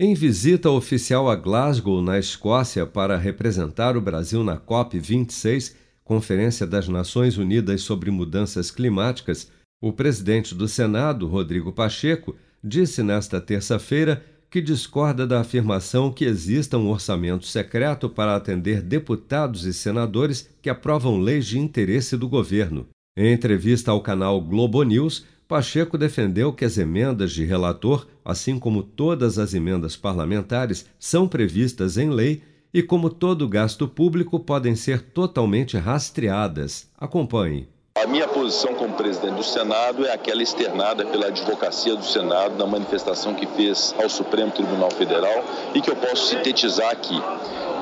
Em visita oficial a Glasgow, na Escócia, para representar o Brasil na COP26, Conferência das Nações Unidas sobre Mudanças Climáticas, o presidente do Senado, Rodrigo Pacheco, disse nesta terça-feira que discorda da afirmação que exista um orçamento secreto para atender deputados e senadores que aprovam leis de interesse do governo. Em entrevista ao canal Globo News, Pacheco defendeu que as emendas de relator, assim como todas as emendas parlamentares, são previstas em lei e, como todo gasto público, podem ser totalmente rastreadas. Acompanhe. A minha posição como presidente do Senado é aquela externada pela advocacia do Senado na manifestação que fez ao Supremo Tribunal Federal e que eu posso sintetizar aqui.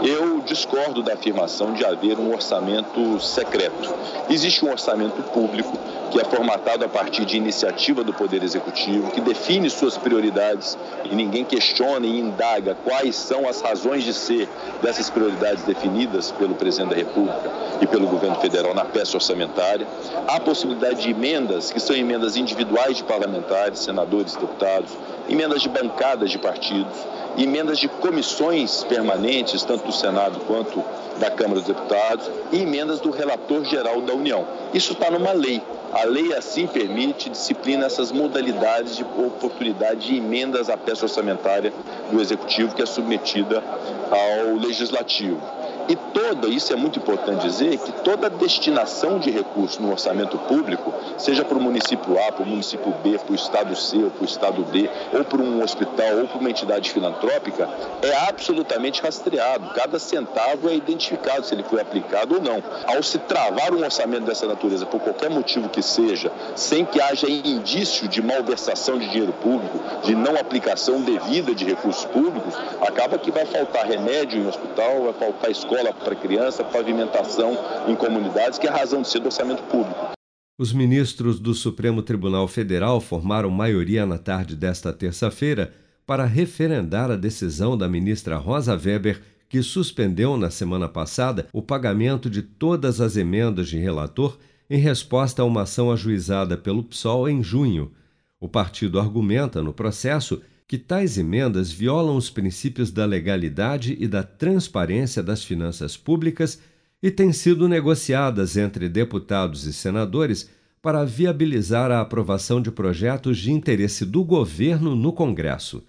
Eu discordo da afirmação de haver um orçamento secreto. Existe um orçamento público que é formatado a partir de iniciativa do Poder Executivo, que define suas prioridades e ninguém questiona e indaga quais são as razões de ser dessas prioridades definidas pelo Presidente da República e pelo Governo Federal na peça orçamentária. Há possibilidade de emendas, que são emendas individuais de parlamentares, senadores, deputados, emendas de bancadas de partidos, emendas de comissões permanentes, tanto do Senado quanto da Câmara dos Deputados, e emendas do relator geral da União. Isso está numa lei. A lei assim permite, disciplina essas modalidades de oportunidade de emendas à peça orçamentária do Executivo que é submetida ao Legislativo. E toda, isso é muito importante dizer, que toda destinação de recursos no orçamento público, seja para o município A, para o município B, para o estado C ou para o estado D, ou para um hospital ou para uma entidade filantrópica, é absolutamente rastreado. Cada centavo é identificado se ele foi aplicado ou não. Ao se travar um orçamento dessa natureza, por qualquer motivo que seja, sem que haja indício de malversação de dinheiro público, de não aplicação devida de recursos públicos, acaba que vai faltar remédio em hospital, vai faltar escola escola para criança, pavimentação em comunidades, que é a razão de ser do orçamento público. Os ministros do Supremo Tribunal Federal formaram maioria na tarde desta terça-feira para referendar a decisão da ministra Rosa Weber, que suspendeu na semana passada o pagamento de todas as emendas de relator em resposta a uma ação ajuizada pelo PSOL em junho. O partido argumenta no processo que tais emendas violam os princípios da legalidade e da transparência das finanças públicas e têm sido negociadas entre deputados e senadores para viabilizar a aprovação de projetos de interesse do governo no Congresso.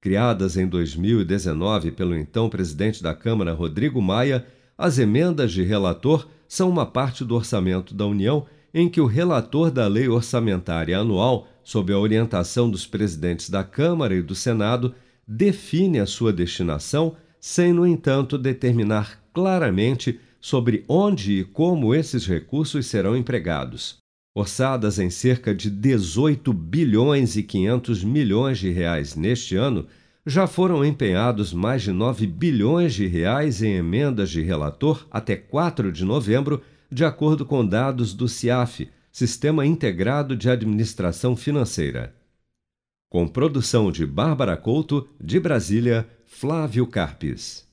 Criadas em 2019 pelo então presidente da Câmara, Rodrigo Maia, as emendas de relator são uma parte do orçamento da União em que o relator da Lei Orçamentária Anual sob a orientação dos presidentes da Câmara e do Senado, define a sua destinação, sem, no entanto, determinar claramente sobre onde e como esses recursos serão empregados. Orçadas em cerca de 18 bilhões e 500 milhões de reais neste ano, já foram empenhados mais de 9 bilhões de reais em emendas de relator até 4 de novembro, de acordo com dados do CIAF, Sistema Integrado de Administração Financeira. Com produção de Bárbara Couto, de Brasília, Flávio Carpes.